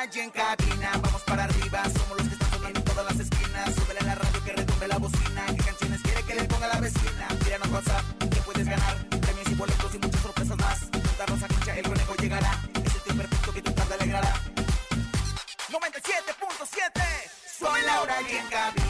Y en cabina. Vamos para arriba Somos los que están sonando en todas las esquinas. Súbele a la radio que retumbe la bocina. ¿Qué canciones quiere que le ponga la vecina? Tíranos WhatsApp que puedes ganar Premios y boletos y muchas sorpresas más. Juntarnos a cancha El conejo llegará. Es el tío perfecto que tu tarde alegrará. 97.7 Soy Laura y en cabina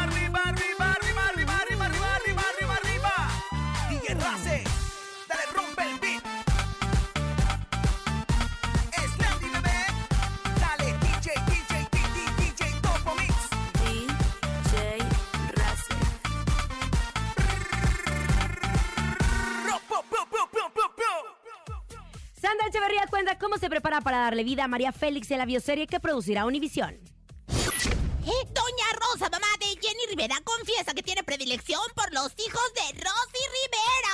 cómo se prepara para darle vida a María Félix en la bioserie que producirá Univisión. Eh, Doña Rosa, mamá de Jenny Rivera, confiesa que tiene predilección por los hijos de Rosy Rivera.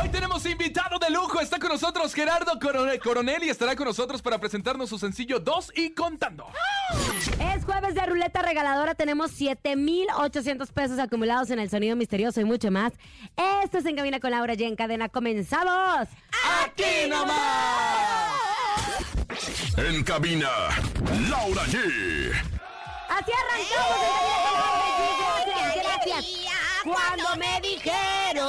Hoy tenemos invitado de lujo. Está con nosotros Gerardo Corone- Coronel y estará con nosotros para presentarnos su sencillo 2 y contando. Es jueves de ruleta regaladora. Tenemos 7,800 pesos acumulados en el sonido misterioso y mucho más. Esto es En Cabina con Laura y en cadena. ¡Comenzamos! ¡Aquí nomás! En cabina, Laura G. Así arrancamos En Cabina con Laura y Gracias, ¡Qué gracias. Cuando me dijeron,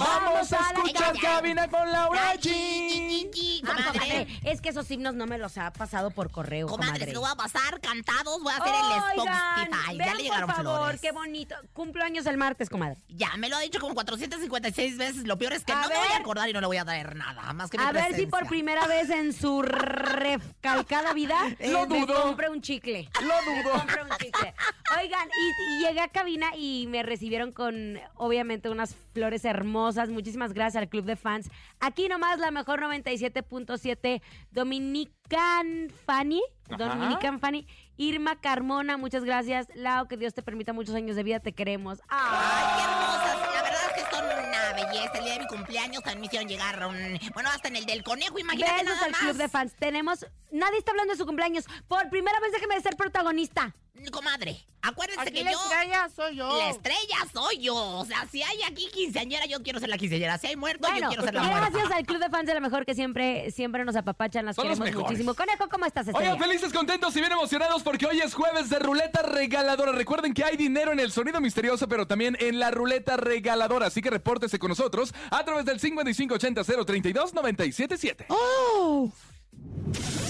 Vamos a escuchar cabina con Laura G. es que esos himnos no me los ha pasado por correo, Comadre, comadre. se lo voy a pasar cantados, voy a hacer el Spotify. Ya le llegaron por favor, qué bonito. Cumplo años el martes, comadre. Ya me lo ha dicho como 456 veces. Lo peor es que no me voy a acordar y no le voy a traer nada. Más que mi A ver si por primera vez en su recalcada vida Lo me dudo. compré un chicle. Lo dudo. Compré un chicle. Oigan, y, y llegué a cabina y me recibieron con, obviamente, unas flores hermosas. Muchísimas gracias al Club de Fans. Aquí nomás la mejor 97.7 Dominican Fanny. Ajá. Dominican Fanny. Irma Carmona, muchas gracias. Lau, que Dios te permita muchos años de vida, te queremos. Ay, ¡Ay! qué hermosas. La verdad es que son una belleza. El día de mi cumpleaños también me hicieron llegar un... Bueno, hasta en el del conejo, imagínate Besos nada al más. Club de Fans. Tenemos. Nadie está hablando de su cumpleaños. Por primera vez déjeme de ser protagonista. Comadre, acuérdense Aquí que la yo... estrella soy yo. La estrella soy yo. O sea, si hay aquí quinceañera, yo quiero ser la quinceañera. Si hay muerto, yo quiero ser la muerta. gracias al Club de Fans de la mejor que siempre, siempre nos apapachan, las Son queremos muchísimo. Conejo, ¿cómo estás, Estrella? Oigan, felices, contentos y bien emocionados porque hoy es jueves de ruleta regaladora. Recuerden que hay dinero en el sonido misterioso, pero también en la ruleta regaladora. Así que repórtese con nosotros a través del 5580 032 977.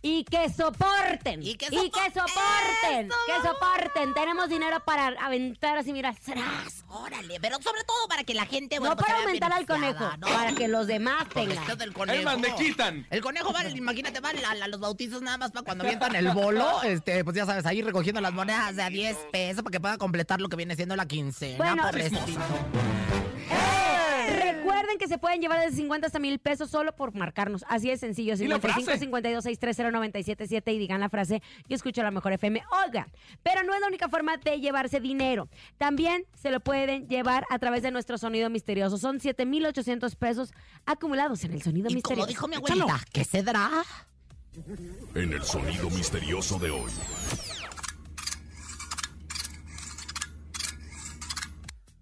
Y que soporten. Y que soporten. soporten. Eso, Que soporten. Tenemos dinero para aventar así, mira, ¡zras! Órale, pero sobre todo para que la gente... No bueno, pues, para aumentar al conejo, ¿no? para que los demás tengan. del conejo. Me quitan. El conejo va, imagínate, va a, a los bautizos nada más para cuando avientan el bolo, este, pues ya sabes, ahí recogiendo las monedas de a 10 pesos para que pueda completar lo que viene siendo la quincena. Bueno, pobrecito. Recuerden que se pueden llevar desde 50 hasta mil pesos solo por marcarnos. Así de sencillo. ¿Y la 55 frase? 52 630 977 y digan la frase Yo escucho la mejor FM. Oigan, pero no es la única forma de llevarse dinero. También se lo pueden llevar a través de nuestro sonido misterioso. Son 7,800 pesos acumulados en el sonido Y misterioso. como dijo mi abuelita, ¿qué se dará? En el sonido misterioso de hoy.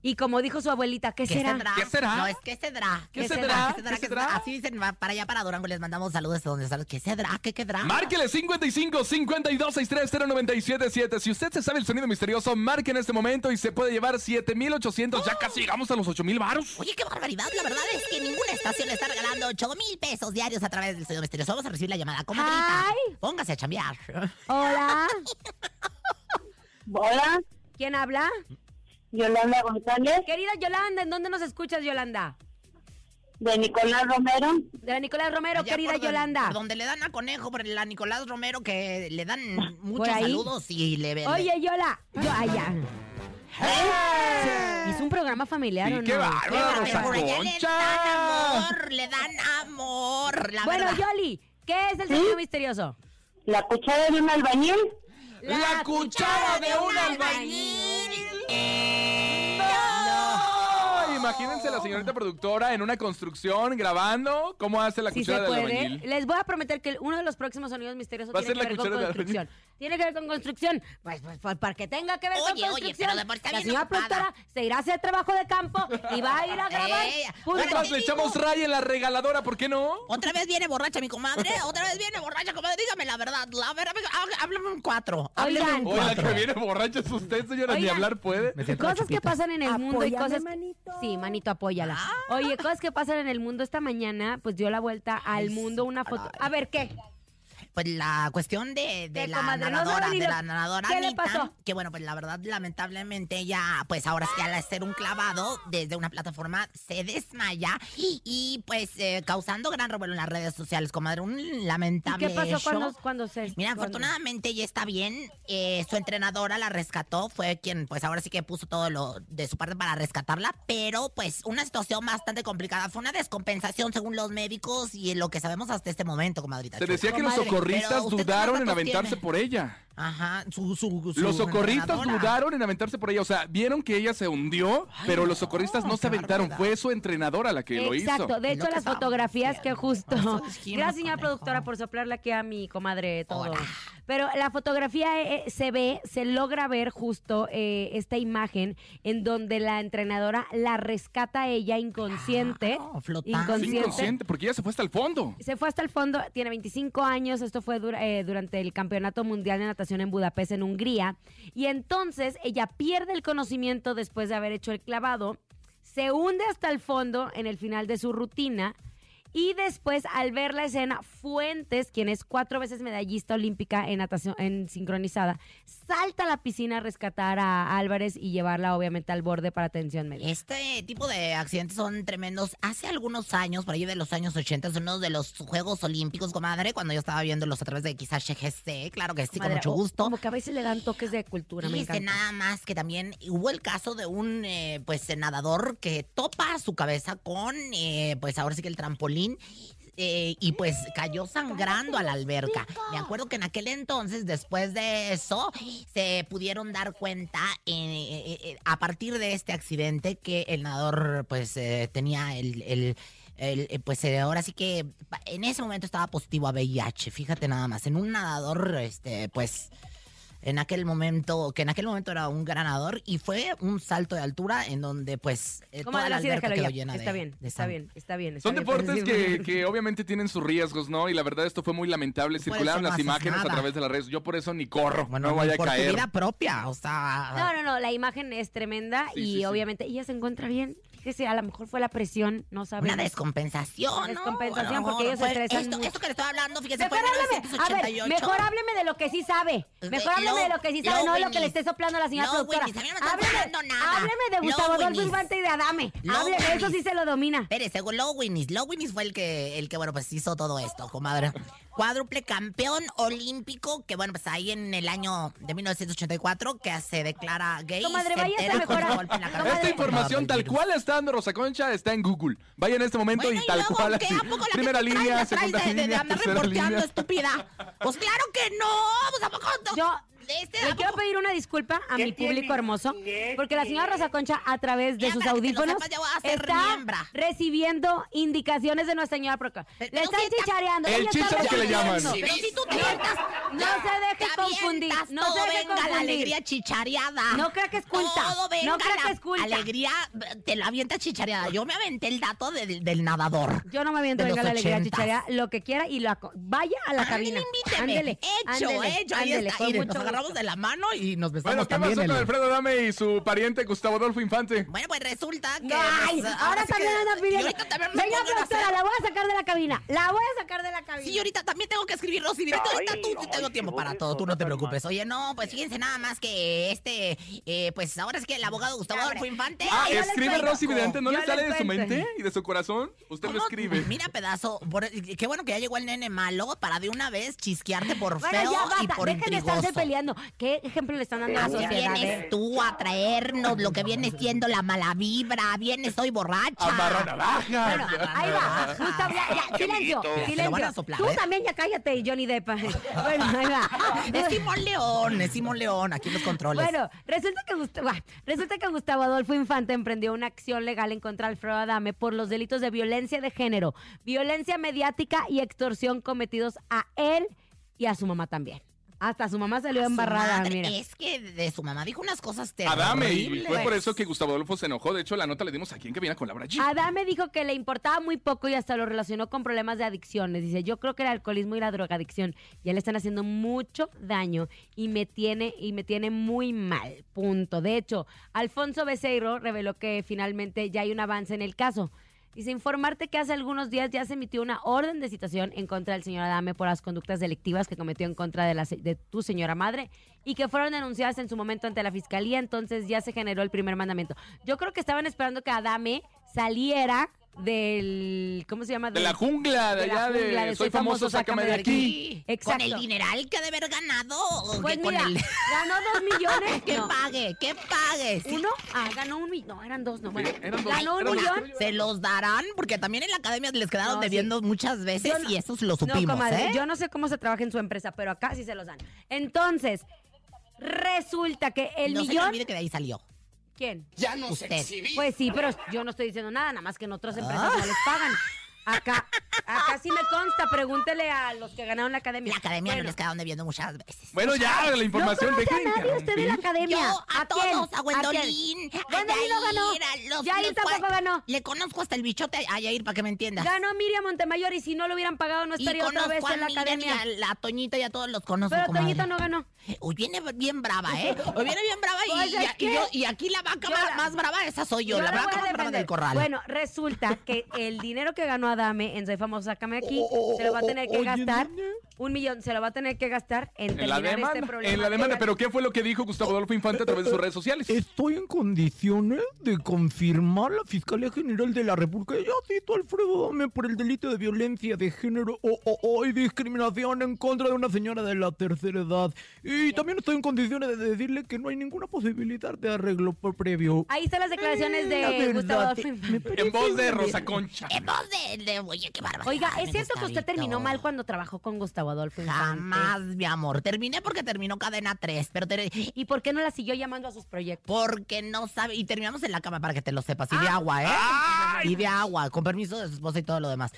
Y como dijo su abuelita, ¿qué, ¿Qué será? ¿Qué será? No, es que cedrá. ¿Qué ¿Qué cedrá? ¿Qué ¿Qué cedrá? ¿Qué cedrá? Así dicen va para allá, para Durango. Les mandamos saludos de donde salen. ¿Qué cedrá? ¿Qué quedará? Márquele 55 52 63 0977. Si usted se sabe el sonido misterioso, marque en este momento y se puede llevar 7800. Ya casi llegamos a los 8000 varos. Oye, qué barbaridad. La verdad es que ninguna estación está regalando 8 mil pesos diarios a través del sonido misterioso. Vamos a recibir la llamada. Comadrita, Ay. póngase a chambear. Hola, Hola, ¿quién habla? Yolanda González, Querida Yolanda, ¿en dónde nos escuchas, Yolanda? de Nicolás Romero. De la Nicolás Romero, Allá querida por don- Yolanda. por donde le dan a Conejo, por la Nicolás Romero, que le dan muchos ahí? saludos y le ven. Oye, Yola. Yo, ay, ya. ¿Es un programa familiar Sí, o no? qué bárbaro, Qué Rosa por allá le Concha. dan amor, le dan amor. La Bueno, verdad. Yoli, ¿qué es el sonido misterioso? La cuchara de un albañil. La cuchara de un No. Imagínense la señorita productora en una construcción grabando cómo hace la Si cuchara de albañil. Les voy a prometer que uno de los próximos sonidos misteriosos Va a tiene ser que la ver con cuchara de construcción. Tiene que ver con construcción. Pues, pues, pues, para que tenga que ver Oye, con oye, construcción. pero de por sí está la señora ocupada. productora se irá a hacer trabajo de campo y va a ir a grabar. Ey, punto. bueno, Más le echamos ray en la regaladora, ¿por qué no? Otra vez viene borracha mi comadre, otra vez viene borracha, comadre. Dígame la verdad, la verdad, há- háblame un cuatro. háblame Oigan. un Oye, la cuatro. que viene borracha es usted, señora, ni hablar puede. Cosas que pasan en el mundo y cosas. Sí, manito, apóyala. Ah. Oye, cosas que pasan en el mundo esta mañana, pues dio la vuelta al mundo una foto. A ver, ¿qué? Pues la cuestión de, de ¿Qué, la nadadora, de la nadadora qué le Anita, pasó? que bueno, pues la verdad, lamentablemente ella, pues ahora sí al hacer un clavado desde una plataforma se desmaya y pues eh, causando gran revuelo en las redes sociales, comadre, un ¿Y lamentable qué pasó hecho. cuando, cuando se.? Mira, cuando- afortunadamente ella está bien. eh, su entrenadora la rescató. Fue quien, pues ahora sí que puso todo lo de su parte para rescatarla. Pero, pues, una situación bastante complicada. Fue una descompensación según los médicos y lo que sabemos hasta este momento, comadrita. Se decía que los Qué dudaron en aventarse tiene? por ella. Ajá, su, su, su Los socorristas entrenadora. dudaron en aventarse por ella. O sea, vieron que ella se hundió, pero los socorristas no se aventaron. barbaridad. Fue su entrenadora la que lo hizo. Exacto, de hecho las fotografías que justo... Gracias señora productora por soplarle aquí a mi comadre todo. Hola. Pero la fotografía eh, eh, se ve, se logra ver justo eh, esta imagen en donde la entrenadora la rescata a ella inconsciente. Claro, flotando. Sí, inconsciente. inconsciente, porque ella se fue hasta el fondo. Se fue hasta el fondo, tiene 25 años, esto fue dura- eh, durante el Campeonato Mundial de Natación en Budapest, en Hungría, y entonces ella pierde el conocimiento después de haber hecho el clavado, se hunde hasta el fondo en el final de su rutina, y después al ver la escena, Fuentes, quien es cuatro veces medallista olímpica en natación en sincronizada, salta a la piscina a rescatar a Álvarez y llevarla obviamente al borde para atención médica. Este tipo de accidentes son tremendos. Hace algunos años, por ahí de los años 80, son uno de los Juegos Olímpicos, comadre, cuando yo estaba viéndolos a través de quizás GGC, claro que sí, con mucho gusto. Como que a veces le dan toques de cultura, me Fíjese encanta. nada más que también hubo el caso de un eh, pues nadador que topa su cabeza con eh, pues ahora sí que el trampolín eh, y pues cayó sangrando a la alberca. Me acuerdo que en aquel entonces, después de eso, se pudieron dar cuenta eh, eh, a partir de este accidente que el nadador pues tenía el... el- pues ahora sí que en ese momento estaba positivo a VIH, fíjate nada más, en un nadador, este, pues, en aquel momento, que en aquel momento era un ganador y fue un salto de altura en donde pues eh, toda la alberca quedó llena Está de bien, de está bien, está bien. está Son bien, deportes que, que obviamente tienen sus riesgos, ¿no? Y la verdad esto fue muy lamentable. Circularon no las imágenes a través de las redes. Yo por eso ni corro, Bueno, no vaya a caer. vida propia, o sea, No, no, no, la imagen es tremenda Sí, y sí, sí. obviamente ella se encuentra bien. Fíjese, a lo mejor fue la presión, no sabemos. una descompensación, Una ¿no? descompensación, Bueno, porque ellos se fue estresan esto, mucho. esto que le estoy hablando, fíjese, Mejor fue en háblame, a ver, 1988. mejor hábleme de lo que sí sabe. Eh, Mejor hábleme de lo que sí sabe, no de lo que le esté soplando la señora productora. A no Hábleme, hábleme de Gustavo Adolfo. Infante y de Adame. Hábleme, eso sí se lo domina. Espere, según Lowinnis, Lowinnis fue el que, el que, bueno, pues hizo todo esto, comadre. Cuádruple campeón olímpico, que bueno, pues ahí en el año de 1984, que se declara gay. Comadre, se váyase entera con mejor a- un golpe en la cabeza Comadre. Esta información tal cual está dando Rosa Concha está en Google. Vaya en este momento Bueno, y tal luego, cual ¿qué? así. ¿A poco la Primera traes, línea, la segunda de, de- de línea, andar tercera reporteando, línea. estúpida? Pues claro que no, pues a poco no. Yo, Este, Le ¿a quiero pedir una disculpa a ¿Qué mi público tiene? hermoso, ¿Qué porque la señora Rosa Concha, a través de Ya, sus audífonos, sepas, ya voy a ser está miembra. recibiendo indicaciones de nuestra señora Proca. Pero Le están si chichareando. El ella está chícharo que le llaman. Pero si tú No se deje confundir, no todo, se deje venga la alegría chichareada. No crea que es culta, Todo venga no crea que es culta. alegría, te la avienta chichareada. Yo me aventé el dato del, del nadador. Yo no me aviento, venga la alegría ochentas. chicharea, lo que quiera y lo vaya a la cabina. Ándele, hecho, ándele, hecho. Ahí está. Agarramos de la mano y nos besamos Bueno, ¿qué también. pasó el- con Alfredo Dame y su pariente Gustavo Adolfo Infante? Bueno, pues resulta que... Ay, pues, ahora sí también que- anda pidiendo. ahorita también me Venga, pongo a productora, hacer- la voy a sacar de la cabina. La voy a sacar de la cabina. Sí, ahorita también tengo que escribir, Rosy. Mira, ahorita tú sí tengo tiempo para todo, tú no te preocupes. Oye, no, pues fíjense nada más que este, eh, pues ahora es que el abogado Gustavo Adolfo Infante. Ah, escribe. Rosy Vidente, ¿no le sale de su mente y de su corazón? Usted lo escribe. Mira, pedazo, qué bueno que ya llegó el nene malo para de una vez chisquearte por feo y por intrigoso. ¿Qué ejemplo le están dando a la sociedad? vienes eh? tú a traernos lo que viene siendo la mala vibra. Vienes, soy borracha. Amarra navaja. Bueno, ahí va. Gustavo, ya, ya, silencio, Te lo van a silencio. soplar, Tú ¿eh? también ya cállate, Johnny Depp. Bueno, ahí va. Es Simón León, es Simón León, aquí los controles. Bueno, resulta que, Gustavo, resulta que Gustavo Adolfo Infante emprendió una acción legal en contra de Alfredo Adame por los delitos de violencia de género, violencia mediática y extorsión cometidos a él y a su mamá también. Hasta su mamá salió embarrada, madre, mira. Es que de su mamá dijo unas cosas terribles. Adame, y fue por eso que Gustavo Adolfo se enojó. De hecho, la nota le dimos aquí en Cabina con Laura G. Adame dijo que le importaba muy poco y hasta lo relacionó con problemas de adicciones. Dice, yo creo que el alcoholismo y la drogadicción ya le están haciendo mucho daño y me tiene, y me tiene muy mal. Punto. De hecho, Alfonso Becerro reveló que finalmente ya hay un avance en el caso. Dice, informarte que hace algunos días ya se emitió una orden de citación en contra del señor Adame por las conductas delictivas que cometió en contra de, la, de tu señora madre y que fueron denunciadas en su momento ante la fiscalía, entonces ya se generó el primer mandamiento. Yo creo que estaban esperando que Adame saliera del, ¿cómo se llama? De la jungla, de de la allá jungla, de de Soy famoso, sácame de aquí. Exacto. Con el dineral que ha de haber ganado. Pues mira, el- ganó dos millones. que no, pague, que pague. Sí, uno, ah, ganó un millón. No, eran dos, no. Bueno, eran dos. ganó un Eran dos. millón. Se los darán, porque también en la academia les quedaron No, debiendo muchas veces no- y eso lo No, supimos, comadre, ¿eh? yo no sé cómo se trabaja en su empresa, pero acá sí se los dan. Entonces, resulta que el se millón... olvide que de ahí salió. ¿Quién? Ya nos Usted. exhibí. Pues sí, pero yo no estoy diciendo nada, nada más que en otras empresas Ah. no les pagan. Acá, acá sí me consta, pregúntele a los que ganaron la academia. La academia Bueno, no les quedaron debiendo muchas veces. Bueno, ya, la información. no conoce dejen a de nadie usted de la interrumpir. academia. Yo, a, quién? todos, a quién? Gwendolyn, a Gwendolyn no ganó. Yair, los- Yair los tampoco ganó. Le conozco hasta el bichote a Yair, para que me entiendas. Ganó Miriam Montemayor y si no lo hubieran pagado no y estaría otra vez a en la Miriam academia. y a la Toñita y a todos los conozco, Pero comadre. Toñita no ganó. Hoy viene bien brava, ¿eh? Hoy viene bien brava y, Pues y- yo- y aquí la vaca más, la- más brava, esa soy yo, Yo la la vaca más brava del corral. Bueno, resulta que el dinero que ganó Adame en Soy Famoso, sácame aquí, se lo va a tener que gastar. Un millón, se lo va a tener que gastar en En la demanda, este problema. en la demanda. que- Pero ¿qué fue lo que dijo Gustavo Adolfo Infante a través de sus redes sociales? Estoy en condiciones de confirmar la Fiscalía General de la República. Ya cito a Alfredo Dame por el delito de violencia de género o, o- o y discriminación en contra de una señora de la tercera edad. Y también estoy en condiciones de decirle que no hay ninguna posibilidad de arreglo por previo. Ahí están las declaraciones La de verdad, Gustavo. En voz de Rosa. Concha. En voz de, de- oye, qué barbaridad. Oiga, ¿es cierto que usted terminó mal cuando trabajó con Gustavo Adolfo Infante? Jamás, mi amor. Terminé porque terminó cadena 3, pero ter- ¿Y por qué no la siguió llamando a sus proyectos? porque no sabe. Y terminamos en la cama para que te lo sepas. Y de Ah. agua, ¿eh? Y de agua, con permiso de su esposa y todo lo demás.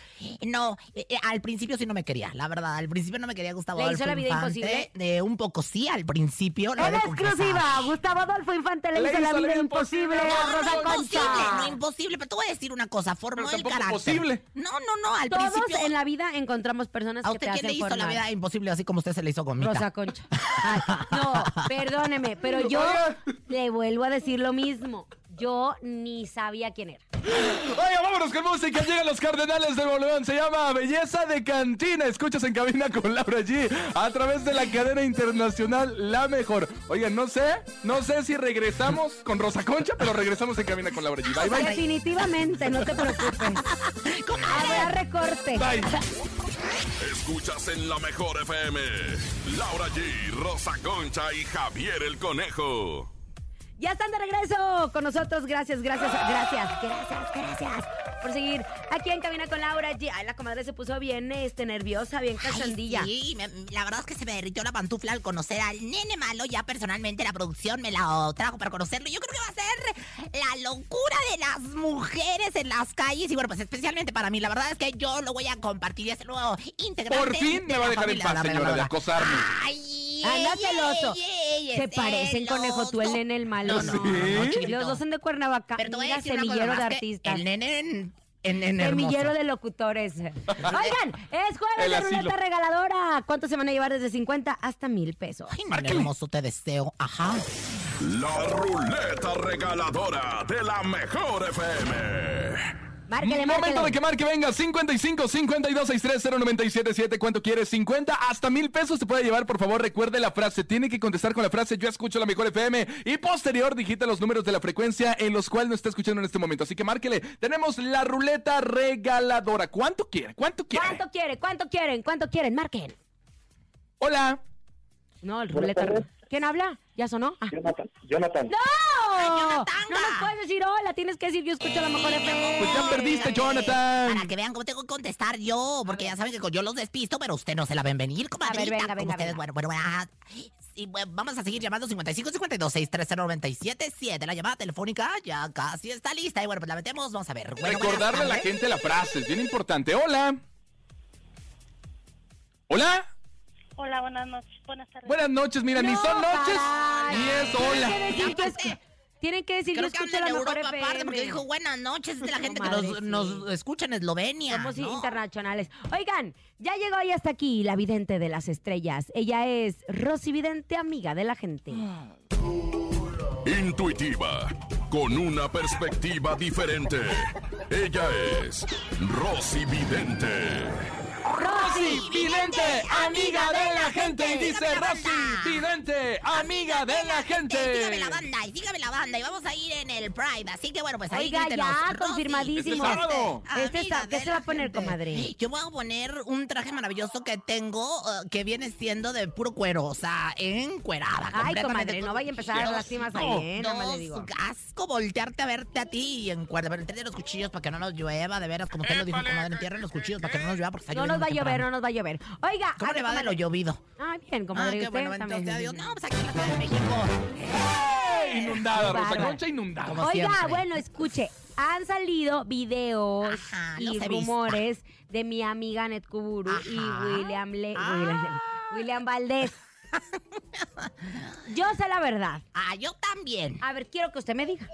No, eh, eh, al principio sí no me quería, la verdad. Al principio no me quería Gustavo ¿Le hizo Adolfo la vida Infante. imposible? De un poco sí, al principio. lo En exclusiva, Gustavo Adolfo Infante le, Le hizo la hizo vida imposible a No, Rosa no, imposible, Concha. no imposible, pero te voy a decir una cosa, formó Pero el tampoco carácter. posible. No, no, no, al Todos principio. en la vida encontramos personas ¿A que usted te quién hacen le hizo la formar. vida imposible así como usted se le hizo conmigo? Rosa Concha. Ay, no, perdóneme, pero yo le vuelvo a decir lo mismo. Yo ni sabía quién era. Oiga, vámonos con música. Llegan los Cardenales de Boliván. Se llama Belleza de Cantina. Escuchas en cabina con Laura G. A través de la cadena internacional La Mejor. Oigan, no sé, no sé si regresamos con Rosa Concha, pero regresamos en cabina con Laura G. Bye, bye. Definitivamente, no te preocupes. Habrá recorte. Bye. Escuchas en la mejor FM. Laura G, Rosa Concha y Javier el Conejo. Ya están de regreso con nosotros. Gracias, gracias, gracias, gracias, gracias por seguir aquí en Cabina con Laura G. Ay, la comadre se puso bien este, nerviosa, bien cachondilla. sí, me- la verdad es que se me derritió la pantufla al conocer al nene malo. Ya personalmente la producción me la trajo para conocerlo. Yo creo que va a ser la locura de las mujeres en las calles. Y bueno, pues especialmente para mí. La verdad es que yo lo voy a compartir y es el nuevo integrante. Por fin me va a dejar en paz, La señora, de acosarme. Ay, Anda celoso. Se es parecen, conejo, tú el nene, el malo. No, no, No. Los dos son de Cuernavaca. Pero te voy a Mira, decir una cosa semillero de artistas. El nene en, en. Semillero de locutores. Oigan, es jueves de ruleta regaladora. ¿Cuánto se van a llevar desde 50 hasta mil pesos? Ay, nene hermoso, te deseo. Ajá. La ruleta regaladora de la mejor FM. Márquele, Momento márquele. de que marque, venga, 55 52 630 977 ¿Cuánto quieres? 50 hasta mil pesos te puede llevar, por favor, recuerde la frase. Tiene que contestar con la frase Yo escucho la mejor FM y posterior digita los números de la frecuencia en los cuales nos está escuchando en este momento. Así que márquele. Tenemos la ruleta regaladora. ¿Cuánto quiere? ¿Cuánto quiere? ¿Cuánto quieren? ¿Cuánto quieren? ¿Cuánto quieren? Marquen. Hola. No, el ruleta. ¿Quién habla? ¿Ya sonó? Ah. Jonathan, Jonathan. ¡No! Jonathan. No nos puedes decir hola, tienes que decir yo escucho la mejor FM. Pues ya perdiste, Jonathan. Para que vean cómo tengo que contestar yo, porque ya saben que yo los despisto, pero usted no se la ven venir, comadrita. como venga, ustedes. venga. Bueno, bueno, ah, sí, bueno, vamos a seguir llamando 55 52 630 977. La llamada telefónica ya casi está lista. Y bueno, pues la metemos, vamos a ver. Bueno, Recordarle a la gente la frase, es bien importante. Hola. Hola. Hola, buenas noches. Buenas tardes. Buenas noches, mira, ni No, son noches ni es Tienen hola. que decir, yo tienen que decir yo Creo que escucho anda la mejor Europa FM. aparte, porque dijo buenas noches. Es de la gente que nos, sí. nos escucha en Eslovenia. Somos ¿no? internacionales. Oigan, ya llegó y hasta aquí la vidente de las estrellas. Ella es Rosy Vidente, amiga de la gente. Intuitiva, con una perspectiva diferente. Ella es Rosy Vidente. Rosy, vidente, amiga de la gente. Y dice Rosy, vidente, amiga de la gente. Sígame la banda, y sígame la banda. Y vamos a ir en el Pride. Así que bueno, pues ahí Oiga, ya, Rosy, confirmadísimo. Este sábado. Este ¿Qué de se va a poner, gente. comadre? Yo voy a poner un traje maravilloso que tengo uh, que viene siendo de puro cuero, o sea, encuerada. Ay, completamente comadre, no vaya a empezar las lastimas ahí, no, ¿eh? Más le digo. Asco voltearte a verte a ti y encuerda, pero entierre los cuchillos para que no nos llueva, de veras, como usted lo dijo, comadre, entierren los cuchillos para que no nos llueva porque está No lloviendo nos va a llover, no nos va a llover. Oiga, ¿Cómo a le ver, va de lo llovido? Ah, bien, Ah, comadre. qué usted bueno, Dios. No, pues aquí en la Ciudad de México. Inundada, Rosa. Concha inundada. Como Oiga, siempre. bueno, escuche, han salido videos Ajá, y visto. rumores de mi amiga Net Kuburu y Ajá. William, Le- Ah. William, William Valdés. Yo sé la verdad. Ah, yo también. A ver, quiero que usted me diga.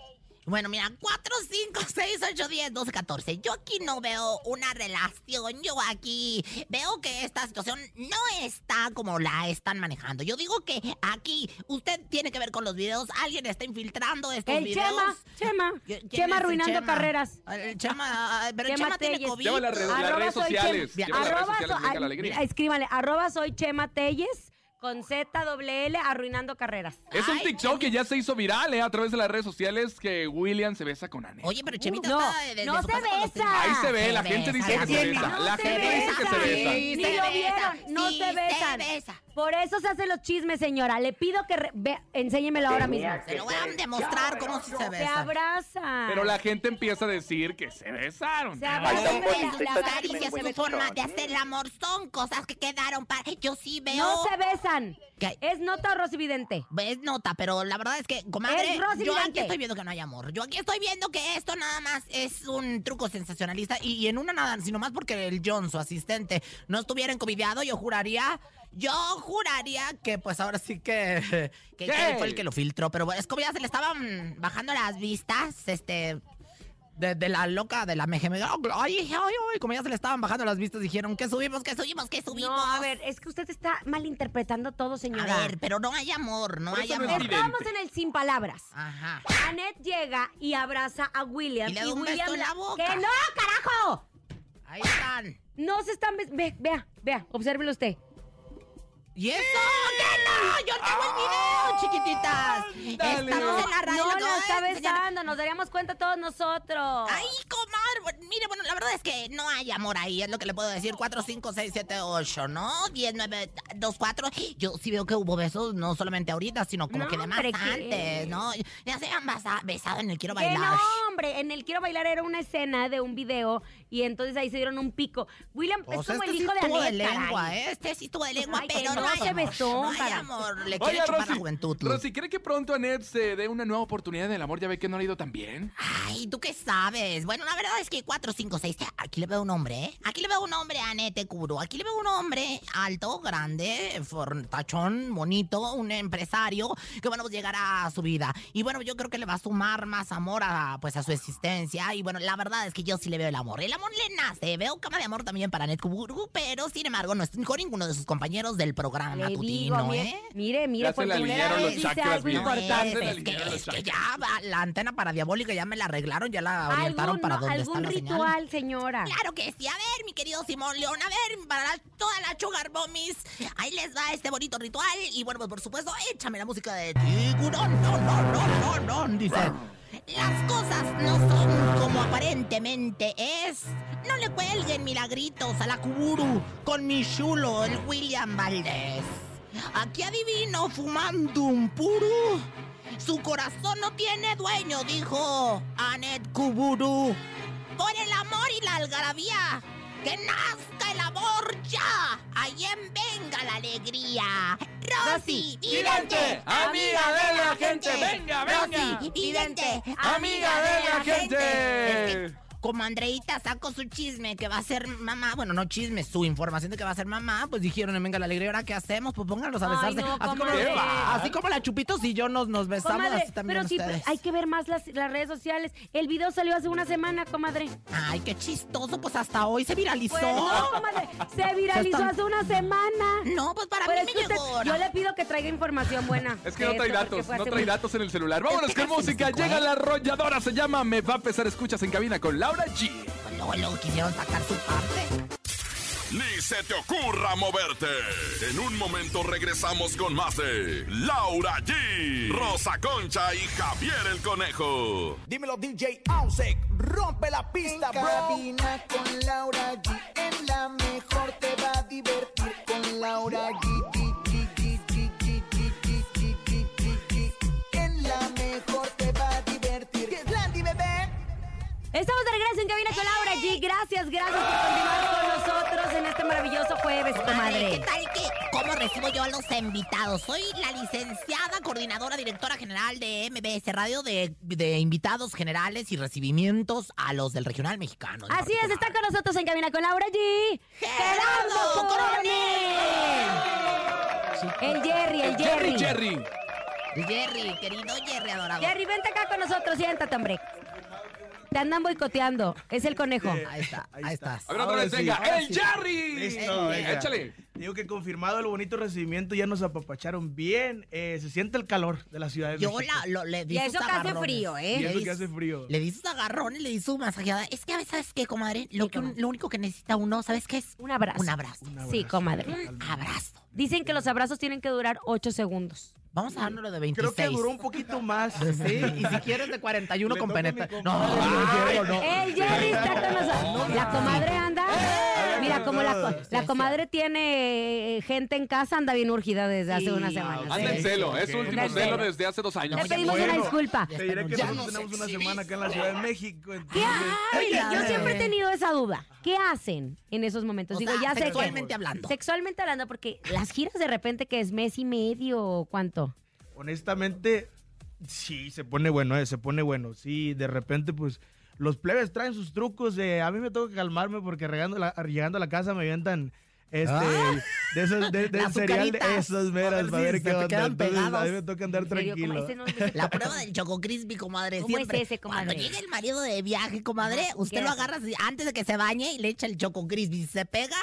Bueno, mira, 4, 5, 6, 8, 10, 12, 14. Yo aquí no veo una relación. Yo aquí veo que esta situación no está como la están manejando. Yo digo que aquí usted tiene que ver con los videos. Alguien está infiltrando estos El videos. Chema, Chema, ¿Quién es Chema arruinando Chema? carreras. El Chema, pero el Chema Chema tiene. COVID. Lleva las redes- las Arroba redes soy sociales. Chema- Lleva las redes arroba sociales, so- venga la. Escríbanle, arroba soy Chema Telles con Z doble L arruinando carreras. Es un Ay, TikTok que ya se hizo viral, ¿eh? A través de las redes sociales que William se besa con Anne. Oye, pero Chemita No, está no su se casa con los besa. Ahí se ve, la gente dice que se besa. La gente dice que se besa. Ni se lo besa, vieron, no se besan. besa. Por eso se hacen los chismes, señora. Le pido que re- ve- enséñemelo ahora mismo. Se lo voy a demostrar cómo se Se besa. abrazan. Pero la gente empieza a decir que se besaron. Se abrazan. está Poli, la- ahí la- está la- Carmen, caricias, buen su forma de hacer el amor son cosas que quedaron para... Yo sí veo... No se besan. ¿Qué? Es nota o Rosy Vidente. Es nota, pero la verdad es que, comadre, Es Rosy yo aquí estoy viendo que no hay amor. Yo aquí estoy viendo que esto nada más es un truco sensacionalista y, y en una nada, sino más porque el John, su asistente, no estuviera encomidiado, yo juraría, yo juraría que pues ahora sí que, que, ¿Qué? él fue el que lo filtró, pero es como ya se le estaban bajando las vistas, este... De, de la loca, de la mejemega. Ay, ay, ay, como ya se le estaban bajando las vistas, dijeron que subimos, que subimos, que subimos. No, a ver, es que usted está malinterpretando todo, A señora. ver, pero no hay amor, no hay amor. Estamos en el sin palabras. Ajá. Annette llega y abraza a William. Y le da un William beso en la boca. ¡Que no, carajo! Ahí están. No se están... Ve, vea, vea, obsérvelo usted. ¿Y eso? ¡Que no! ¡Yo tengo el video, chiquititas! Dale. Estamos en la radio. no acabo está besando, nos daríamos cuenta todos nosotros. ¡Ay, comadre! bueno, mire, bueno, la verdad es que no hay amor ahí, es lo que le puedo decir. 4, 5, 6, 7, 8, ¿no? 10, 9, 2, 4. Yo sí veo que hubo besos, no solamente ahorita, sino como No, que de más antes, ¿no? Ya se han besado en el Quiero Bailar. no, hombre, en el Quiero Bailar era una escena de un video y entonces ahí se dieron un pico. William es Pues como este el sí hijo de estuvo de Anet, lengua, caray. ¿eh? Este sí estuvo de lengua, Ay, pero no, no hay se amor. besó, no hay para- amor. Le quiere Oiga, chupar la juventud. Lu. Rosy, ¿cree que pronto Anet se dé una nueva oportunidad del amor? Ya ve que no le ha ido tan bien. Ay, ¿tú qué sabes? Bueno, la verdad es que 4, 5, 6. Aquí le veo un hombre, ¿eh? Aquí le veo un hombre a Nete Kuro. Aquí le veo un hombre alto, grande, fortachón, bonito, un empresario que, bueno, pues llegará a su vida. Y bueno, yo creo que le va a sumar más amor a, pues, a su existencia. Y bueno, la verdad es que yo sí le veo el amor. El amor le nace. Veo cama de amor también para Nete Kuro, pero sin embargo, no es con ninguno de sus compañeros del programa Le matutino, digo, mire, ¿eh? mire, mire, por le primera vez los dice algo importante. le es que, es que ya va, la antena paradiabólica ya me la arreglaron, ya la orientaron ¿Algún, para donde algún está la señal. ritual, señora? Claro que sí. A ver, mi querido Simón León, a ver, para la- toda la Sugar Bommis, ahí les va este bonito ritual. Y bueno, pues por supuesto, échame la música de tiburón. No, no, no, no, no, dice. Las cosas no son como aparentemente es. No le cuelguen milagritos a la Kuburu con mi chulo, el William Valdés. Aquí adivino fumando un puro. Su corazón no tiene dueño, dijo Anet Kuburu. Por el amor y la algarabía. Que nazca el amor ya. Ahí en venga la alegría. Rosy, vidente, amiga de la gente, venga, venga. Rosy, vidente, Amiga de la gente. Como Andreita sacó su chisme que va a ser mamá, bueno, no chisme, su información de que va a ser mamá, pues dijeron, venga la alegría, ¿ahora qué hacemos? Pues pónganlos a Ay, besarse. no, así, como, así como la Chupitos y yo nos, nos besamos, Comadre, así también pero sí, ustedes. hay que ver más las, las redes sociales. El video salió hace una semana, comadre. Ay, qué chistoso, pues hasta hoy se viralizó. Pues no, comadre, se viralizó están- hace una semana. No, pues para Pero mí es me que usted- llegó. yo le pido que traiga información buena. Es que no trae datos, no trae muy- datos en el celular. Vámonos Es que música. cinco, Llega ¿eh? la arrolladora, se llama Me va a pesar. Escuchas en cabina con Laura G. Pues luego, luego quisieron sacar su parte. Ni se te ocurra moverte. En un momento regresamos con más de Laura G, Rosa Concha y Javier el Conejo. Dímelo DJ Ausek, rompe la pista, bro. cabina con Laura G, en la mejor te va a divertir con Laura G, Estamos de regreso en Cabina con Laura G. Gracias, gracias por continuar con nosotros en este maravilloso jueves, Comadre. ¿qué tal que cómo recibo yo a los invitados? Soy la licenciada coordinadora directora general de MBS Radio de, de invitados generales y recibimientos a los del regional mexicano. Así es, está con nosotros en Cabina con Laura G. ¡Gerardo Coronel. El Jerry, el Jerry. Jerry, Jerry. Jerry, querido Jerry adorado. Jerry, vente acá con nosotros, siéntate, hombre. Te andan boicoteando. Es el conejo. Ahí está, ahí, estás. A ver, otra Ahora vez, sí, venga. ¡El sí. Jerry! Listo, venga. Échale. Digo que confirmado el bonito recibimiento, ya nos apapacharon bien. eh, se siente el calor de la ciudad de Yo México. la, lo- le di Y sus eso que hace agarrones. frío, ¿eh? Y Le eso que hace frío. Le di sus agarrones, le di su masajeada. Es que a veces, ¿sabes qué, comadre? Lo, ¿Qué, que un- comadre? lo único que necesita uno, ¿sabes qué es? Un abrazo. Un abrazo. Un Sí, comadre. Un abrazo. Dicen que los abrazos tienen que durar 8 segundos. Vamos a dárnoslo de 26. Creo que duró un poquito más. Sí, y si quieres de 41 Le con toca a mi penetra. compadre, No, le quiero, no. El Jerry está con nosotros. La comadre anda. Mira, como la, co- la comadre tiene eh, gente en casa, anda bien urgida desde hace Sí. unas semanas. Anda en ¿eh? celo, es último celo celo. desde hace dos años. Le pedimos una disculpa. Te diré que Ya nosotros nos tenemos una semana acá en la Ciudad de México. ¿Qué entonces- ha- Mire, yo siempre he tenido esa duda. ¿Qué hacen en esos momentos? O Digo, sea, ya sé sexualmente hablando. Sexualmente hablando, porque las giras de repente que es mes y medio o cuánto. honestamente, sí, se pone bueno, eh, se pone bueno. Sí, de repente, pues, los plebes traen sus trucos. de a mí me toca calmarme porque regando la- llegando a la casa me avientan este, de esos, de, Las cereal, de esos meras, ver para ver qué te onda. Entonces, a mí pegados. me toca andar ¿En serio? ¿Cómo tranquilo. La prueba del Choco Crispy, comadre. ¿Cómo es siempre. ese, comadre? Cuando llegue el marido de viaje, comadre, usted ¿qué lo agarra antes de que se bañe y le echa el Choco Crispy. Si se pega,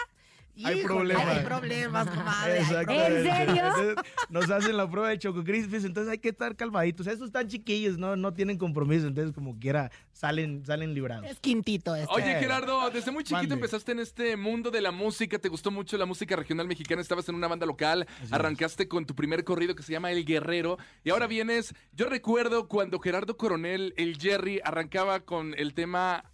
Hay problemas. Hay problemas, comadre. ¿En serio? Entonces, Nos hacen la prueba de Choco Crispies, entonces hay que estar calmaditos. Estos están chiquillos, no, no tienen compromiso, entonces como quiera salen, salen librados. Es quintito este. Oye, Gerardo, desde muy chiquito Mande. empezaste en este mundo de la música, te gustó mucho la música regional mexicana, estabas en una banda local, arrancaste con tu primer corrido que se llama El Guerrero, y ahora vienes, yo recuerdo cuando Gerardo Coronel, el Jerry, arrancaba con el tema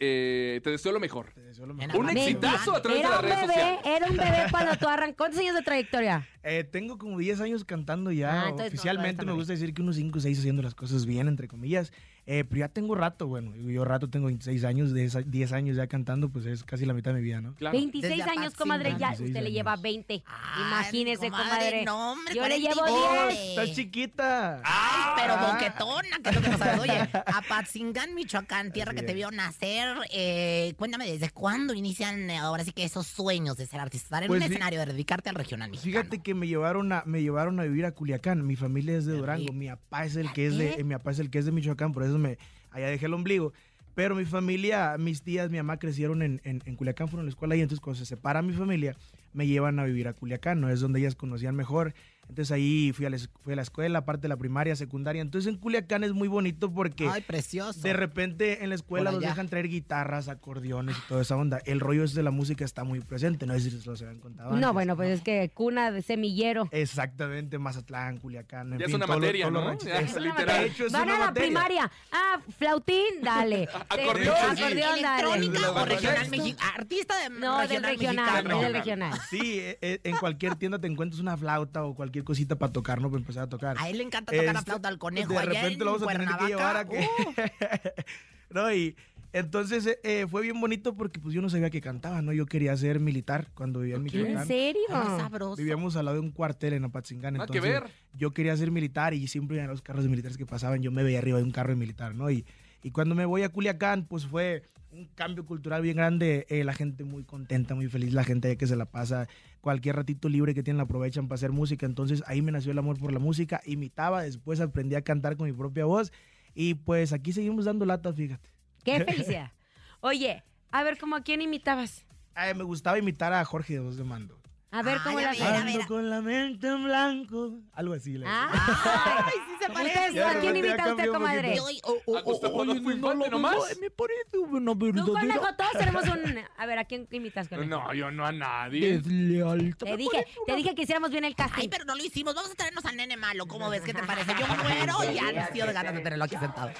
eh, te deseo lo mejor. Te deseo lo mejor. Un exitazo a través de Era las un redes bebé, sociales. era un bebé cuando tú arrancó. ¿Cuántos años de trayectoria? Eh, tengo como 10 años cantando ya. Ah, Oficialmente me gusta decir que unos 5 o 6 haciendo las cosas bien, entre comillas. Eh, pero ya tengo rato, bueno. Yo rato tengo 26 años, de esa- 10 años ya cantando, pues es casi la mitad de mi vida, ¿no? Claro. 26 Desde años, comadre. Ya 26 usted le lleva 20. Ay, Imagínese, comadre, no, hombre, Yo le llevo 42. 10. Estás chiquita. Ay, pero Ah. boquetona, que es lo que no sabes. Oye, Apatzingán, Michoacán, tierra Así que te vio nacer. eh, cuéntame, ¿desde cuándo inician eh, ahora sí que esos sueños de ser artista? Estar en Pues un sí. escenario, de dedicarte al regional mexicano. Fíjate que me llevaron a me llevaron a vivir a Culiacán. Mi familia es de Durango. Mi papá es el que es de mi papá es el que es de Michoacán, por eso me allá dejé el ombligo. Pero mi familia, mis tías, mi mamá crecieron en, en, Culiacán, fueron a la escuela y entonces cuando se separa mi familia, me llevan a vivir a Culiacán, ¿no? Es donde ellas conocían mejor. Entonces ahí fui a la, es- fui a la escuela, aparte de la primaria, secundaria. Entonces en Culiacán es muy bonito porque Ay, precioso. de repente en la escuela nos dejan traer guitarras, acordeones y toda esa onda. El rollo ese de la música está muy presente, no sé si se los habían contado No, antes. bueno, pues es que cuna de semillero. Exactamente, Mazatlán, Culiacán. En Ya es una materia, ¿no? Ya, Es- literal. De hecho, es Van una a la materia. primaria. Ah, flautín, dale. Acordeón. Sí, acordeón, dale. ¿Electrónica o regional sexto. mexicano? Artista de No, del regional, mexicano. es del regional. Sí, eh, eh, en cualquier tienda te encuentras una flauta o cualquier cosita para tocar, ¿no? Para empezar a tocar. A él le encanta tocar la Este, flauta al conejo De repente en lo vamos a tener que llevar a que... no, y entonces eh, fue bien bonito porque pues yo no sabía que cantaba, ¿no? Yo quería ser militar cuando vivía en ¿En Michoacán. serio? Ah, sabroso. Vivíamos al lado de un cuartel en Apatzingán. Nada que Entonces, ver. yo quería ser militar y siempre en los carros de militares que pasaban yo me veía arriba de un carro de militar, ¿no? Y, y cuando me voy a Culiacán, pues fue un cambio cultural bien grande. eh, la gente muy contenta, muy feliz, la gente que se la pasa. Cualquier ratito libre que tienen la aprovechan para hacer música. Entonces ahí me nació el amor por la música. Imitaba, después aprendí a cantar con mi propia voz. Y pues aquí seguimos dando latas, fíjate. Qué felicidad. Oye, a ver, ¿cómo a quién imitabas? Ay, me gustaba imitar a Jorge de Voz de Mando. A ver, ¿cómo Ay, la. Ando con la mente en blanco. Algo así. le decía. Ay, sí se ¿Ustedes parece. a quién Ya imita ya usted, comadre? A me parece una Tú, verdadera conejo, todos tenemos un... A ver, ¿a quién imitas, conejo? No, yo no a nadie. deslealtad. Te dije, te dije que hiciéramos bien el Ay, casting. pero no lo hicimos. Vamos a traernos al nene malo. ¿Cómo ves? ¿Qué te parece? Yo muero y ansio de ganas de tenerlo aquí sentado.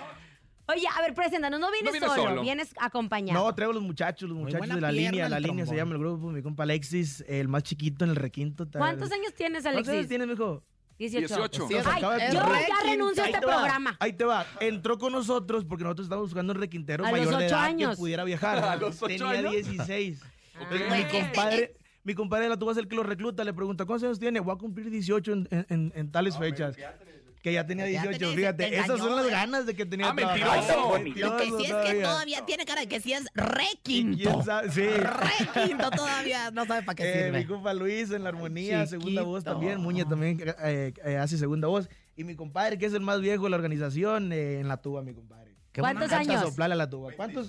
Oye, a ver, preséntanos, no vienes No vienes solo, solo. vienes acompañado. No, traigo los muchachos, los muchachos de la línea. La línea se llama el grupo, mi compa Alexis, el más chiquito en el requinto. ¿Cuántos años tienes, ¿Cuántos años Alexis? tienes, mijo? 18. 18. Sí, o sea, Ay, acaba de yo ya renuncio a Ahí este te va, programa. Ahí te va. Entró con nosotros porque nosotros estábamos buscando un requintero A mayor de ocho edad años. que pudiera viajar. A los ocho Tenía años. 16. Ah. Entonces, mi compadre, mi compadre la tuvo a ser el que lo recluta. Le pregunta, ¿cuántos años tiene? Voy a cumplir 18 en, en- en- en tales fechas. Que ya tenía Ya 18, tenía- fíjate. te Esas son las ganas de que tenía Ah, mentiroso. Lo que sí es que todavía tiene cara de que sí es re ¿Y quinto. quién sabe? Sí. Re quinto todavía. No sabe para qué Eh, mi sirve. compa Luis en la armonía, segunda voz también. Muñe también eh, eh, hace segunda voz. Y mi compadre, que es el más viejo de la organización, eh, en la tuba, mi compadre. Qué ¿Cuántos años? A soplarle a la tuba. ¿Cuántos?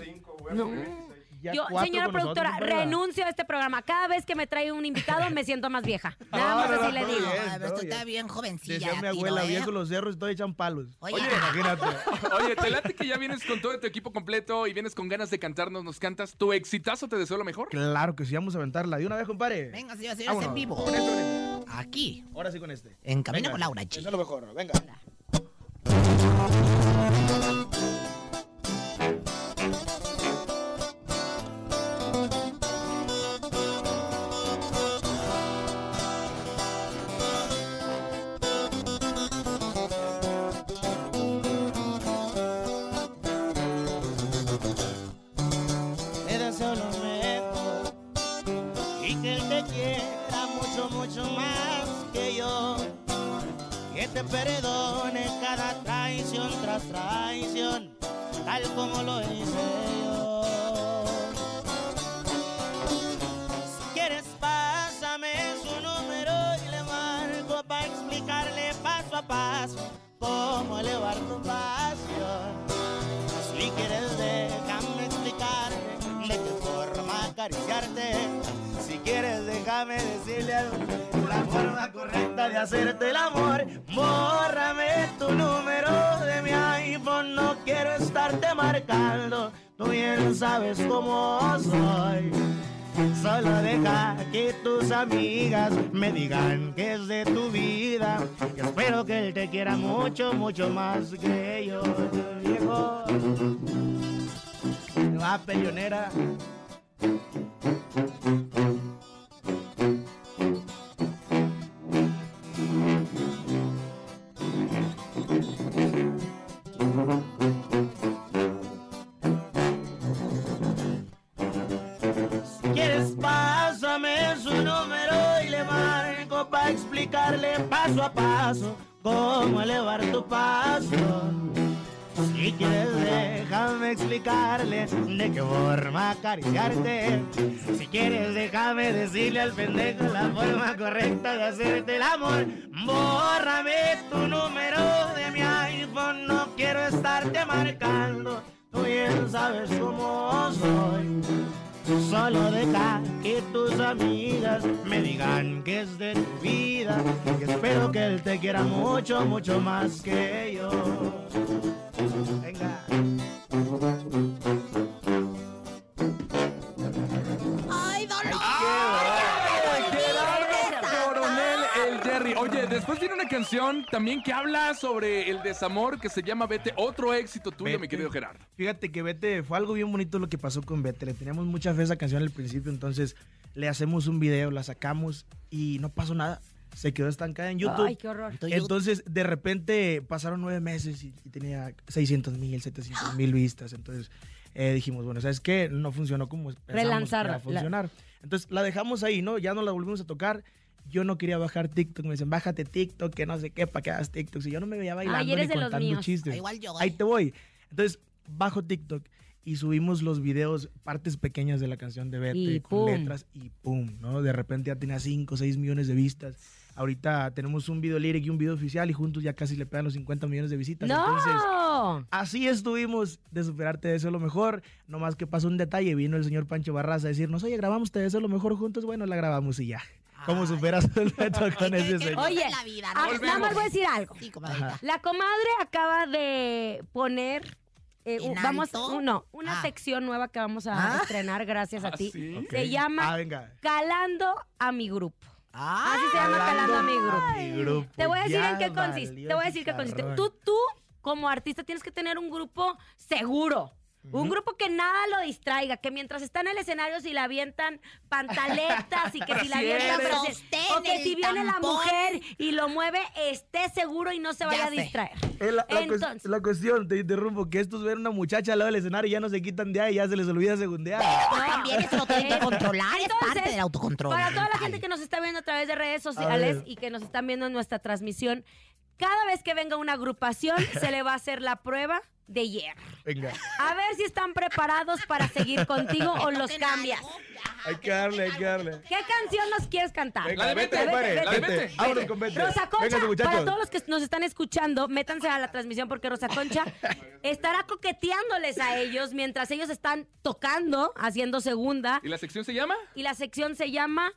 Ya Yo, cuatro señora con nosotros, productora, renuncio a este programa. Cada vez que me trae un invitado me siento más vieja. Nada No, más no, así no, le digo. bien. Pero todo tú estás bien. jovencilla. Decía mi Tiro, abuela, ¿eh? viejo los cerros, estoy echan palos. Oye, Imagínate. Oye, te late que ya vienes con todo tu equipo completo y vienes con ganas de cantarnos, nos cantas. ¿Tu exitazo te deseo lo mejor? Claro que sí, vamos a aventarla. De una vez, compadre. venga, señores, señores, Vámonos. en vivo. Con este, con este. Aquí, Ahora sí con este. en Camino Venga, con Laura Eso G. es lo mejor. Venga. Hacerte el amor. Bórrame tu número de mi iPhone, no quiero estarte marcando. Tú bien sabes cómo soy. Solo deja que tus amigas me digan que es de tu vida. Y espero que él te quiera mucho, mucho más que yo, viejo. Va. Forma acariciarte. Si quieres, déjame decirle al pendejo la forma correcta de hacerte el amor. Bórrame tu número de mi iPhone, no quiero estarte marcando. Tú bien sabes cómo soy. Solo deja que tus amigas me digan que es de tu vida. Y espero que él te quiera mucho, mucho más que yo. Venga. Canción también que habla sobre el desamor que se llama Vete. Otro éxito tuyo, mi querido Gerardo. Fíjate que Vete fue algo bien bonito lo que pasó con Vete. Le teníamos mucha fe a esa canción al principio, entonces le hacemos un video, la sacamos y no pasó nada. Se quedó estancada en YouTube. Ay, qué horror. Entonces, de repente pasaron nueve meses y, y tenía 600 mil, 700 mil vistas. Entonces, eh, dijimos, bueno, ¿sabes qué? No funcionó como iba a funcionar. Entonces, la dejamos ahí, ¿no? Ya no la volvimos a tocar. Yo no quería bajar TikTok. Me dicen, bájate TikTok, que no sé qué, para que hagas TikTok. Y yo no me veía bailando Ay, eres ni de los contando míos. chistes. Igual yo, Ahí ¿eh? te voy. Entonces, bajo TikTok y subimos los videos, partes pequeñas de la canción de Vete, Y con pum. letras y pum, ¿no? De repente ya tenía 5 o 6 millones de vistas. Ahorita tenemos un video lyric y un video oficial y juntos ya casi le pegan los 50 millones de visitas. Entonces, ¡No! así estuvimos de superarte de eso lo mejor. No más que pasó un detalle, vino el señor Pancho Barraza a decirnos, oye, grabamos Te deseo lo mejor juntos. Bueno, la grabamos y ya. ¿Cómo superas el reto con ese señor? Oye, la vida, ah, nada más voy a decir algo. Sí, comadrita. Ajá. La comadre acaba de poner. eh, ¿En un- vamos, alto? un- no, una Ah. sección nueva que vamos a Ah. estrenar gracias a ¿Ah, ti. sí? Se llama Ah, venga. Calando a mi grupo. Ah, Así se llama Calando a mi grupo. Mi grupo, Te voy a decir ya en qué consiste. Te voy a decir qué consiste. Tú, tú, como artista, tienes que tener un grupo seguro. Un grupo que nada lo distraiga, que mientras está en el escenario si la avientan pantaletas y que si la avientan Pero usted o que si viene la mujer y lo mueve, esté seguro y no se vaya Ya a distraer. La, la Entonces- la cuestión, te interrumpo, que estos ven una muchacha al lado del escenario y ya no se quitan de ahí, ya se les olvida segundear. Pues también eso lo tienen que controlar, es parte del autocontrol. Para toda la gente que nos está viendo a través de redes sociales y que nos están viendo en nuestra transmisión, cada vez que venga una agrupación se le va a hacer la prueba de hierro. Venga, A ver si están preparados para seguir contigo o los cambias. hay que darle, hay que darle. ¿Qué canción nos quieres cantar? Venga, La de vete, Vete, compadre, vete, la de vete. Vete. Vámonos con vete. Rosa Concha, para todos los que nos están escuchando, métanse a la transmisión porque Rosa Concha estará coqueteándoles a ellos mientras ellos están tocando, haciendo segunda, ¿Y la sección se llama? y la sección se llama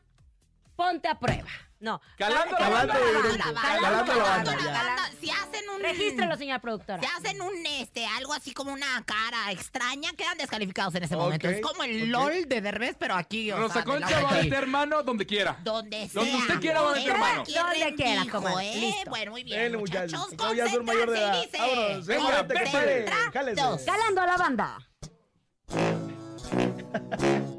Ponte a prueba. No. Calando a la banda. Calando Calando calando. Si hacen un... Regístralo, señora productora. Si hacen un, este, algo así como una cara extraña, quedan descalificados en ese momento. Es como el. LOL de Derbez, pero aquí, o Rosa Concha va a meter mano donde quiera. Donde sea. Donde usted quiera va a meter mano. Donde quiera, comadre. ¿eh? Listo. Bueno, muy bien, muchachos. muchachos. Como ya mayor de edad. Vámonos, venga. Calando a la banda.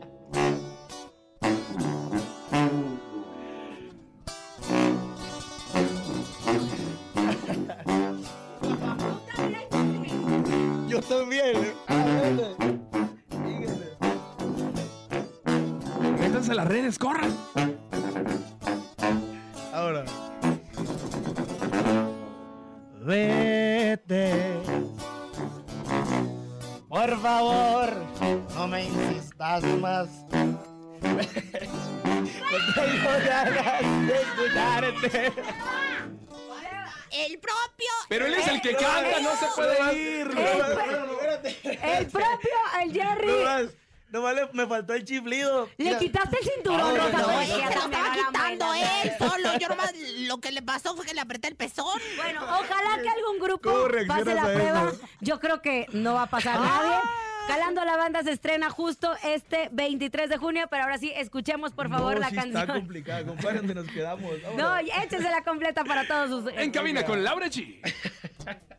Redes, corran. Ahora. Vete. Por favor, no me insistas más. No tengo ganas de escucharte. El propio... Pero él es el que canta, no se puede ir. El propio, el Jerry. Nomás, nomás le- me faltó el chiflido. Le Mira, quitaste el cinturón, No, Rosa No, no, Ya me estaba quitando él solo. Yo nomás lo que le pasó fue que le apreté el pezón. Bueno, ojalá que algún grupo ¿Cómo pase la prueba. eso? Yo creo que no va a pasar nadie. Calando la banda se estrena justo este 23 de junio, pero ahora sí, escuchemos por favor no, la sí canción. Está complicado, compadre, donde nos quedamos. No, Vámonos. échese la completa para todos sus... En cabina con Laura G.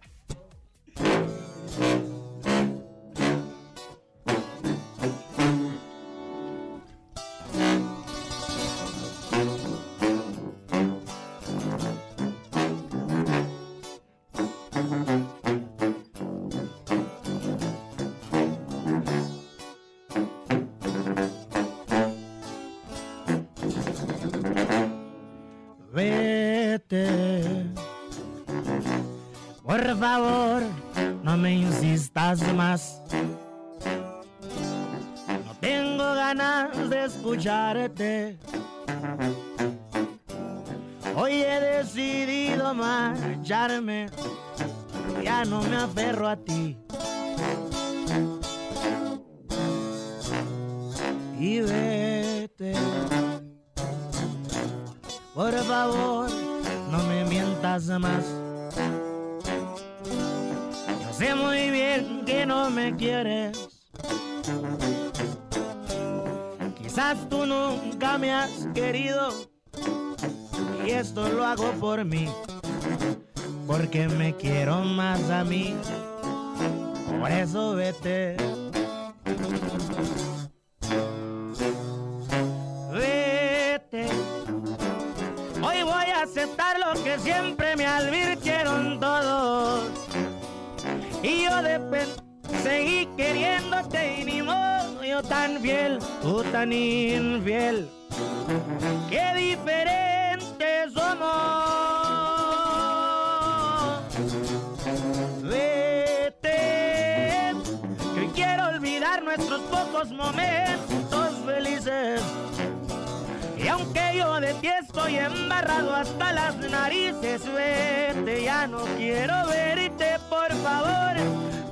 favor, no me insistas más. No tengo ganas de escucharte. Hoy he decidido marcharme. Ya no me aferro a ti. Y vete. Por favor, no me mientas más. Sé muy bien que no me quieres. Quizás tú nunca me has querido. Y esto lo hago por mí. Porque me quiero más a mí. Por eso vete. Vete. Hoy voy a aceptar lo que siempre me advirtieron Y yo de pen- seguí queriéndote y ni modo, yo tan fiel, tú tan infiel. Qué diferentes somos. Vete, que quiero olvidar nuestros pocos momentos felices. Aunque yo de ti estoy embarrado hasta las narices, vete, ya no quiero verte, por favor,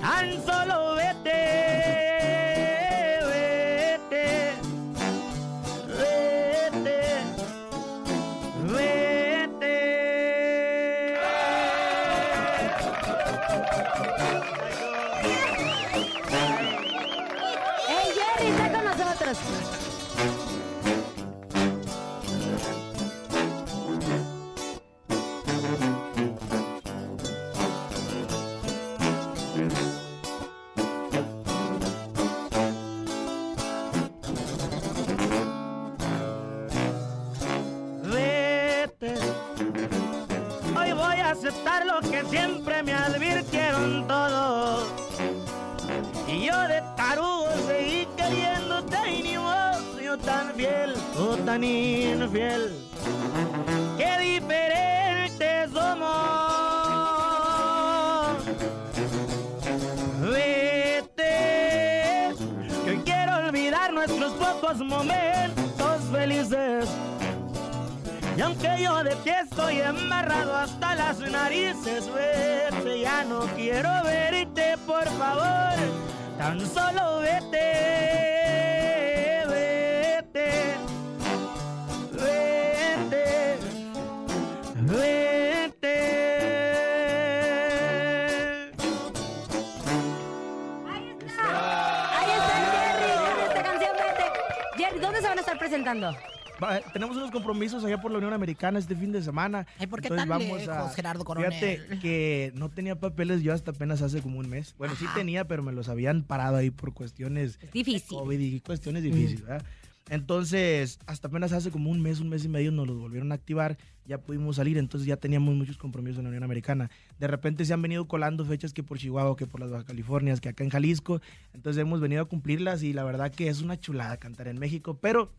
tan solo vete, se van a estar presentando? Va, tenemos unos compromisos allá por la Unión Americana este fin de semana. Ay, ¿por qué Entonces tan vamos lejos, a- Gerardo Coronel? Fíjate que no tenía papeles yo hasta apenas hace como un mes. Bueno, sí tenía, pero me los habían parado ahí por cuestiones Es difícil. COVID y cuestiones difíciles, ¿verdad? Entonces, hasta apenas hace como un mes, un mes y medio nos los volvieron a activar, ya pudimos salir, entonces ya teníamos muchos compromisos en la Unión Americana. De repente se han venido colando fechas que por Chihuahua, que por las Baja Californias, que acá en Jalisco, entonces hemos venido a cumplirlas y la verdad que es una chulada cantar en México, pero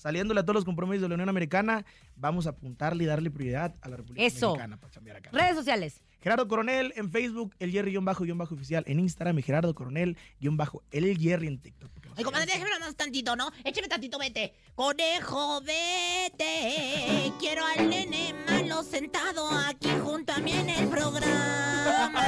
saliéndole a todos los compromisos de la Unión Americana, vamos a apuntarle y darle prioridad a la República Eso. Dominicana para chambear acá. Redes sociales. Gerardo Coronel en Facebook, el Jerry-oficial en Instagram y Gerardo Coronel-el Jerry en TikTok. Ay, comadre, déjame más tantito, ¿no? Échame tantito, vete. Conejo, vete. Quiero al nene malo sentado aquí junto a mí en el programa.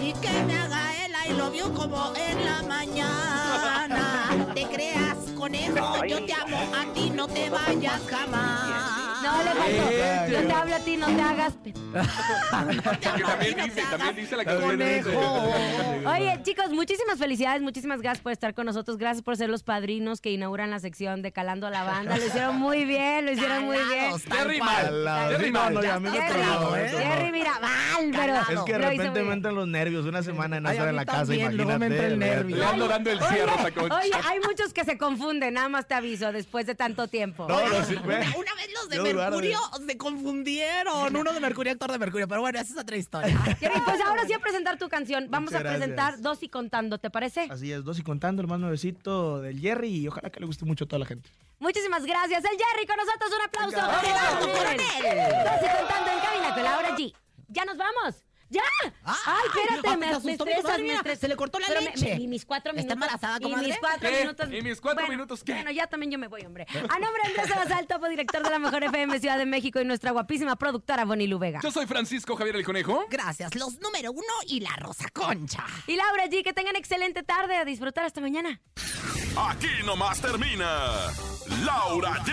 Y que me haga el I love you como en la mañana. Te creas, conejo, yo te amo a ti, no te vayas jamás. No, le faltó. Yo te hablo a ti, no te hagas. pe- Que también dice, también dice la canción. Oye, chicos, muchísimas felicidades, muchísimas gracias por estar con nosotros. Gracias por ser los padrinos que inauguran la sección de Calando a la Banda. Lo hicieron muy bien, lo hicieron muy bien. Jerry mal. Jerry mal. Jerry, mira, mal, pero. Es que de repente me entran los nervios una semana a estar en la casa, también, luego me entra el imagínate. nervio. Le ando dando el cierre. Oye, hay muchos que se confunden, nada más te aviso, después de tanto tiempo. No, no, sí, ve. Una, una vez los de. Mercurio se confundieron. Uno de Mercurio, actor de Mercurio. Pero bueno, esa es otra historia. Jerry, pues ahora sí a presentar tu canción. Vamos Muchas a presentar gracias. Dos y Contando, ¿te parece? Así es, dos y contando, el más nuevecito del Jerry y ojalá que le guste mucho a toda la gente. Muchísimas gracias. El Jerry con nosotros, un aplauso. Dos y Contando en cabina con Laura G. Ya nos vamos. ¡Ya! ¡Ay, espérate! ah, me, te me asustó, estresas, me se le cortó la Pero leche. me- y mis cuatro ¿Está minutos. embarazada, Y mis cuatro ¿Qué? minutos. ¿Y mis cuatro Bueno, minutos qué? Bueno, ya también yo me voy, hombre. A nombre de Andrés Salazar, topo director de la Mejor FM Ciudad de México y nuestra guapísima productora Bonnie Luvega. Yo soy Francisco Javier el Conejo. Gracias, los número uno y la Rosa Concha. Y Laura G, que tengan excelente tarde. A disfrutar hasta mañana. Aquí nomás termina Laura G,